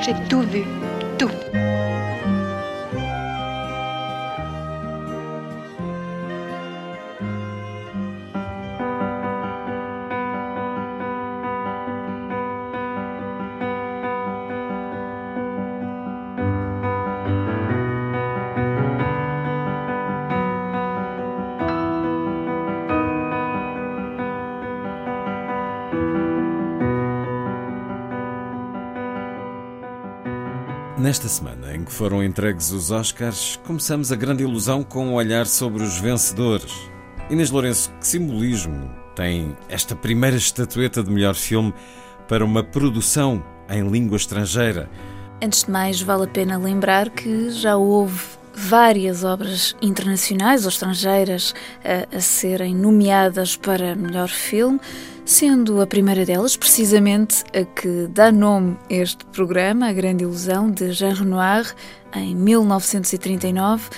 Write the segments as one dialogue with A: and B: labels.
A: J'ai tout vu, tout.
B: Nesta semana em que foram entregues os Oscars, começamos a grande ilusão com um olhar sobre os vencedores. Inês Lourenço, que simbolismo tem esta primeira estatueta de melhor filme para uma produção em língua estrangeira?
C: Antes de mais, vale a pena lembrar que já houve várias obras internacionais ou estrangeiras a, a serem nomeadas para melhor filme, sendo a primeira delas precisamente a que dá nome a este programa, A Grande Ilusão, de Jean Renoir, em 1939.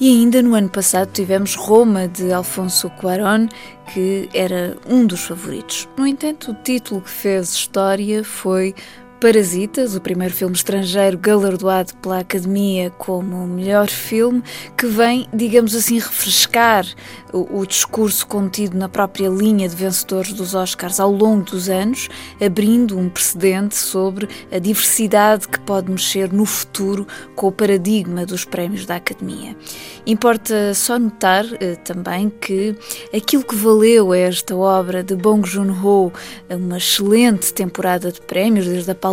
C: E ainda no ano passado tivemos Roma, de Alfonso Cuarón, que era um dos favoritos. No entanto, o título que fez história foi Parasitas, o primeiro filme estrangeiro galardoado pela Academia como melhor filme, que vem, digamos assim, refrescar o, o, discurso contido na própria linha de vencedores dos Oscars ao longo dos anos, abrindo um precedente sobre a diversidade que pode mexer no futuro com o paradigma dos prémios da Academia. Importa só notar eh, também que aquilo que valeu esta obra de Bong Joon-ho uma excelente temporada de prémios, desde a Palma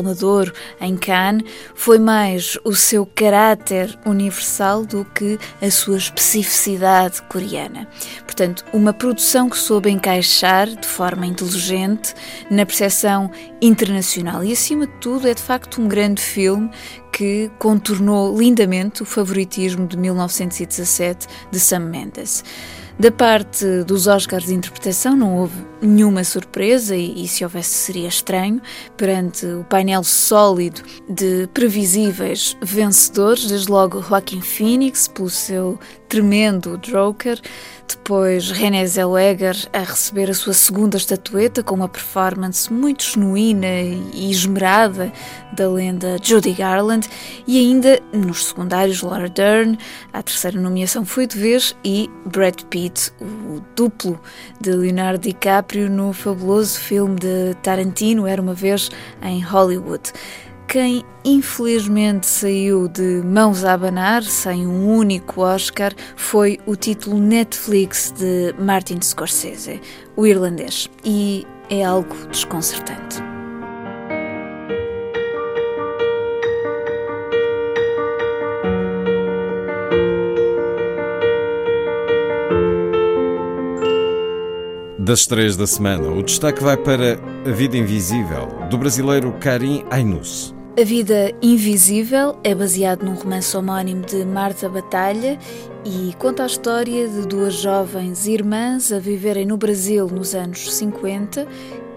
C: em Cannes, foi mais o seu caráter universal do que a sua especificidade coreana. Portanto, uma produção que soube encaixar de forma inteligente na percepção internacional e, acima de tudo, é de facto um grande filme que contornou lindamente o favoritismo de 1917 de Sam Mendes. Da parte dos Oscars de interpretação não houve nenhuma surpresa e, e, se houvesse seria estranho perante o painel sólido de previsíveis vencedores, desde logo Joaquin Phoenix pelo seu tremendo Joker, depois René Zellweger a receber a sua segunda estatueta com uma performance muito genuína e esmerada da lenda Judy Garland e ainda nos secundários Laura Dern, a terceira nomeação foi de vez e Brad Pitt, o duplo de Leonardo DiCaprio no fabuloso filme de Tarantino, Era uma vez em Hollywood. Quem infelizmente saiu de mãos a abanar, sem um único Oscar, foi o título Netflix de Martin Scorsese, o irlandês, e é algo desconcertante.
B: Das estreias da semana, o destaque vai para A Vida Invisível, do brasileiro Karim Ainus.
C: A Vida Invisível é baseado num romance homónimo de Marta Batalha e conta a história de duas jovens irmãs a viverem no Brasil nos anos 50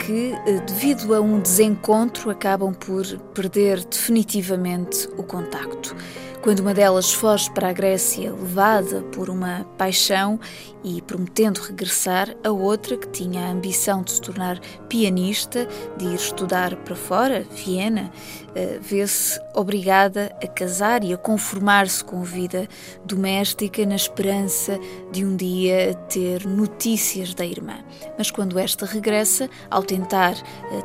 C: que, devido a um desencontro, acabam por perder definitivamente o contacto. Quando uma delas foge para a Grécia, levada por uma paixão e prometendo regressar, a outra, que tinha a ambição de se tornar pianista, de ir estudar para fora, Viena, vê-se obrigada a casar e a conformar-se com a vida doméstica na esperança de um dia ter notícias da irmã. Mas quando esta regressa, ao tentar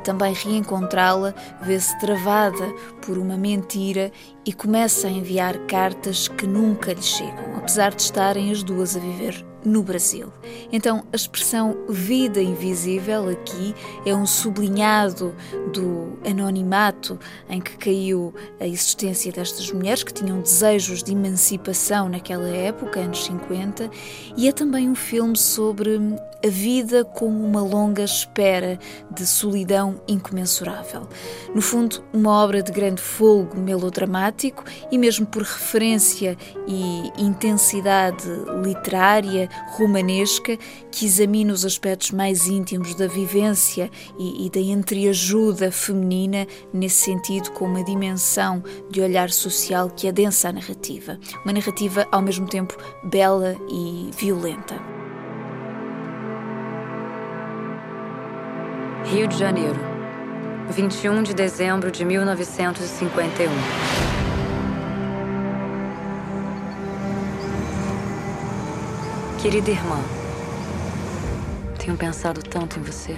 C: também reencontrá-la, vê-se travada por uma mentira e começa a enviar cartas que nunca lhe chegam, apesar de estarem as duas a viver no Brasil. Então, a expressão vida invisível aqui é um sublinhado do anonimato em que caiu a existência destas mulheres que tinham desejos de emancipação naquela época, anos 50, e é também um filme sobre a vida como uma longa espera de solidão incomensurável. No fundo, uma obra de grande folgo melodramático e mesmo por referência e intensidade literária romanesca que examina os aspectos mais íntimos da vivência e, e da entreajuda feminina nesse sentido com uma dimensão de olhar social que adensa a narrativa. Uma narrativa ao mesmo tempo bela e violenta.
D: Rio de Janeiro, 21 de dezembro de 1951. Querida irmã, tenho pensado tanto em você.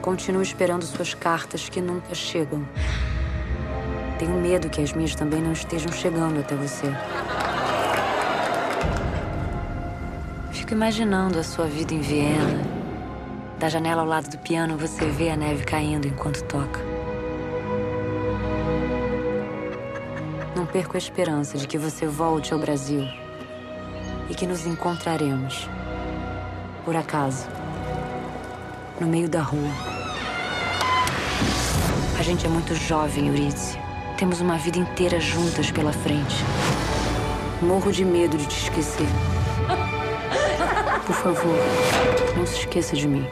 D: Continuo esperando suas cartas que nunca chegam. Tenho medo que as minhas também não estejam chegando até você. Fico imaginando a sua vida em Viena da janela ao lado do piano, você vê a neve caindo enquanto toca. Não perco a esperança de que você volte ao Brasil e que nos encontraremos, por acaso, no meio da rua. A gente é muito jovem, Eurídice. Temos uma vida inteira juntas pela frente. Morro de medo de te esquecer. Por favor, não se esqueça de mim.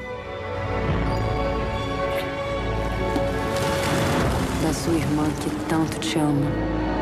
D: da sua irmã que tanto te ama.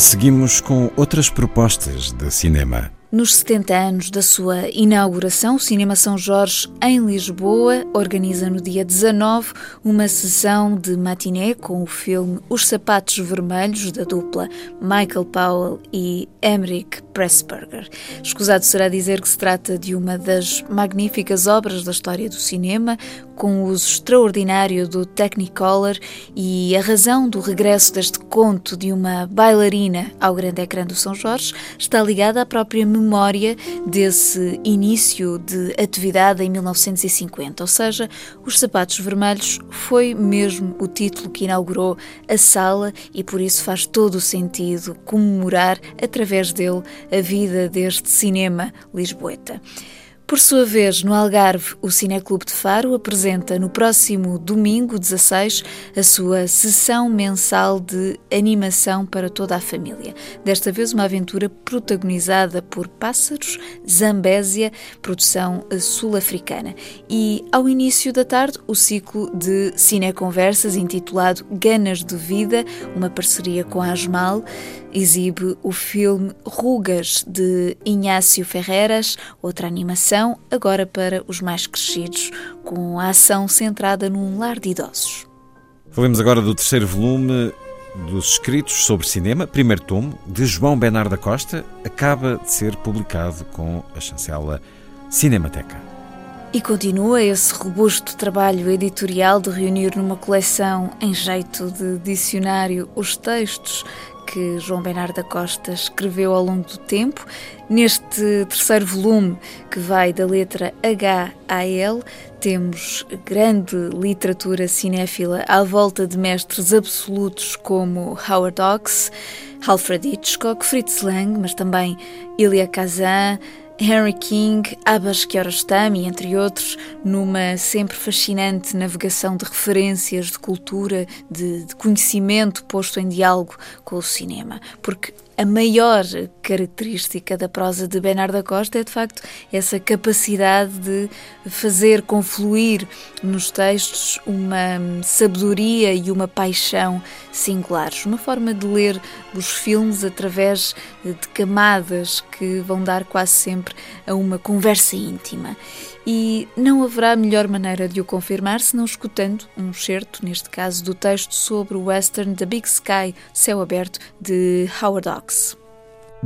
B: Seguimos com outras propostas de cinema.
C: Nos 70 anos da sua inauguração, o Cinema São Jorge, em Lisboa, organiza no dia 19 uma sessão de matiné com o filme Os Sapatos Vermelhos, da dupla Michael Powell e Emmerich Pressburger. Escusado será dizer que se trata de uma das magníficas obras da história do cinema, com o uso extraordinário do Technicolor e a razão do regresso deste conto de uma bailarina ao grande ecrã do São Jorge está ligada à própria memória desse início de atividade em 1950, ou seja, Os Sapatos Vermelhos foi mesmo o título que inaugurou a sala e por isso faz todo o sentido comemorar através dele a vida deste cinema lisboeta. Por sua vez, no Algarve, o Cineclube de Faro apresenta no próximo domingo 16 a sua sessão mensal de animação para toda a família. Desta vez, uma aventura protagonizada por Pássaros, Zambésia, produção sul-africana. E ao início da tarde, o ciclo de cineconversas intitulado Ganas de Vida, uma parceria com a Asmal, exibe o filme Rugas de Inácio Ferreras, outra animação, agora para os mais crescidos, com a ação centrada num lar de idosos.
B: Falemos agora do terceiro volume dos escritos sobre cinema, primeiro tomo, de João Bernardo da Costa, acaba de ser publicado com a chancela Cinemateca.
C: E continua esse robusto trabalho editorial de reunir numa coleção em jeito de dicionário os textos que João Bernardo da Costa escreveu ao longo do tempo. Neste terceiro volume, que vai da letra H a L, temos grande literatura cinéfila à volta de mestres absolutos como Howard Hawks, Alfred Hitchcock, Fritz Lang, mas também Elia Kazan, Henry King, Abbas Kiarostami, entre outros, numa sempre fascinante navegação de referências, de cultura, de, de conhecimento posto em diálogo com o cinema. Porque a maior característica da prosa de Bernardo da Costa é, de facto, essa capacidade de fazer confluir nos textos uma sabedoria e uma paixão singulares. Uma forma de ler os filmes através de camadas que vão dar quase sempre a uma conversa íntima e não haverá melhor maneira de o confirmar senão escutando um certo, neste caso, do texto sobre o western The Big Sky, Céu Aberto, de Howard Hawks.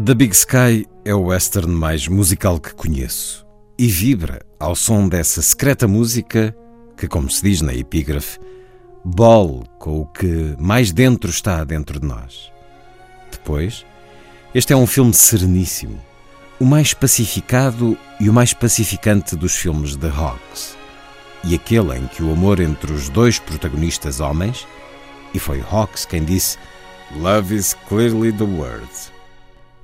B: The Big Sky é o western mais musical que conheço e vibra ao som dessa secreta música que, como se diz na epígrafe, bole com o que mais dentro está dentro de nós. depois, este é um filme sereníssimo, o mais pacificado e o mais pacificante dos filmes de Hawks. E aquele em que o amor entre os dois protagonistas homens, e foi Hawks quem disse Love is clearly the word,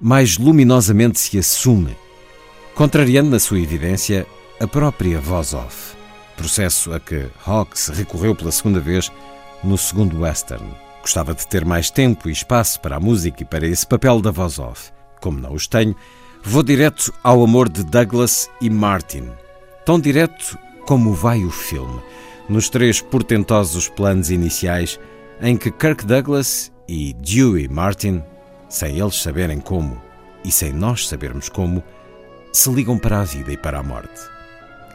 B: mais luminosamente se assume, contrariando na sua evidência a própria voz off, processo a que Hawks recorreu pela segunda vez no segundo western. Gostava de ter mais tempo e espaço para a música e para esse papel da voz off. Como não os tenho, vou direto ao amor de Douglas e Martin. Tão direto como vai o filme, nos três portentosos planos iniciais em que Kirk Douglas e Dewey Martin, sem eles saberem como e sem nós sabermos como, se ligam para a vida e para a morte.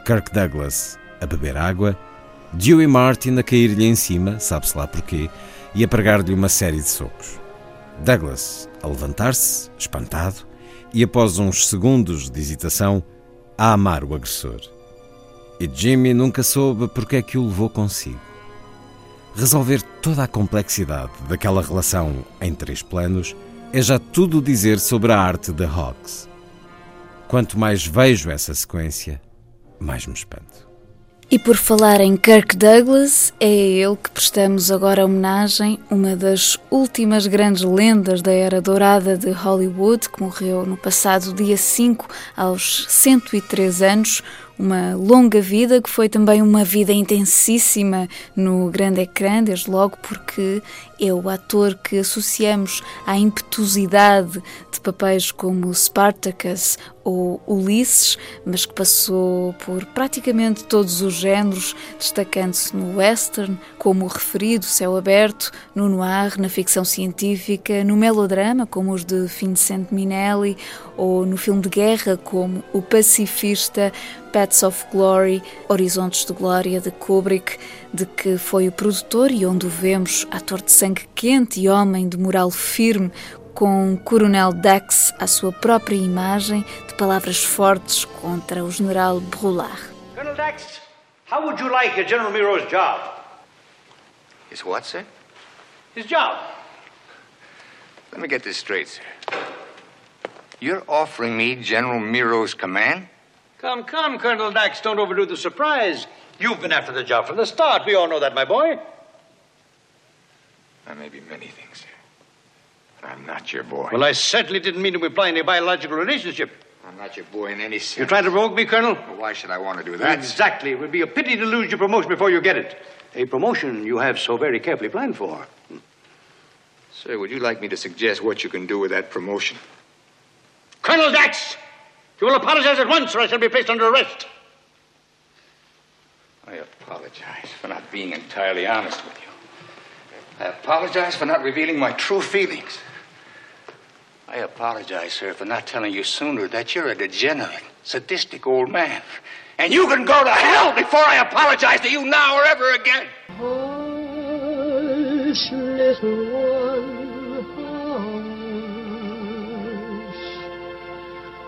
B: Kirk Douglas a beber água, Dewey Martin a cair-lhe em cima, sabe-se lá porquê, e a pregar-lhe uma série de socos. Douglas a levantar-se, espantado, e após uns segundos de hesitação, a amar o agressor. E Jimmy nunca soube porque é que o levou consigo. Resolver toda a complexidade daquela relação em três planos é já tudo dizer sobre a arte de Hawks. Quanto mais vejo essa sequência, mais me espanto.
C: E por falar em Kirk Douglas, é a ele que prestamos agora homenagem, uma das últimas grandes lendas da era dourada de Hollywood, que morreu no passado dia 5, aos 103 anos, uma longa vida que foi também uma vida intensíssima no grande ecrã, desde logo porque é o ator que associamos à impetuosidade de papéis como Spartacus ou Ulisses, mas que passou por praticamente todos os géneros, destacando-se no western, como o referido Céu Aberto, no noir, na ficção científica, no melodrama, como os de Vincent Minnelli, ou no filme de guerra, como O Pacifista, Paths of Glory, Horizontes de Glória, de Kubrick, de que foi o produtor e onde o vemos, ator de sangue quente e homem de moral firme, com Coronel Dax à sua própria imagem, de palavras fortes contra o general Brulard.
A: Colonel Dax, how would you like General Miro's job?
E: His what, sir?
A: His job.
E: Let me get this straight, sir. You're offering me General Miro's command?
A: Come, come, Colonel Dax, don't overdo the surprise. You've been after the job from the start. We all know that, my boy.
E: I may be many things, sir. But I'm not your boy.
A: Well, I certainly didn't mean to imply any biological relationship.
E: I'm not your boy in any sense.
A: You're trying to provoke me, Colonel?
E: Well, why should I want to do that?
A: Exactly. It would be a pity to lose your promotion before you get it. A promotion you have so very carefully planned for.
E: Sir, would you like me to suggest what you can do with that promotion?
A: Colonel Dax! You will apologize at once, or I shall be placed under arrest.
E: I apologize for not being entirely honest with you. I apologize for not revealing my true feelings. I apologize, sir, for not telling you sooner that you're a degenerate, sadistic old man. And you can go to hell before I apologize to you now or ever again.
F: Hush, little one,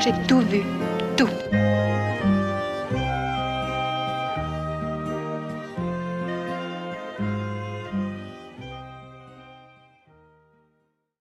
G: J'ai tout vu.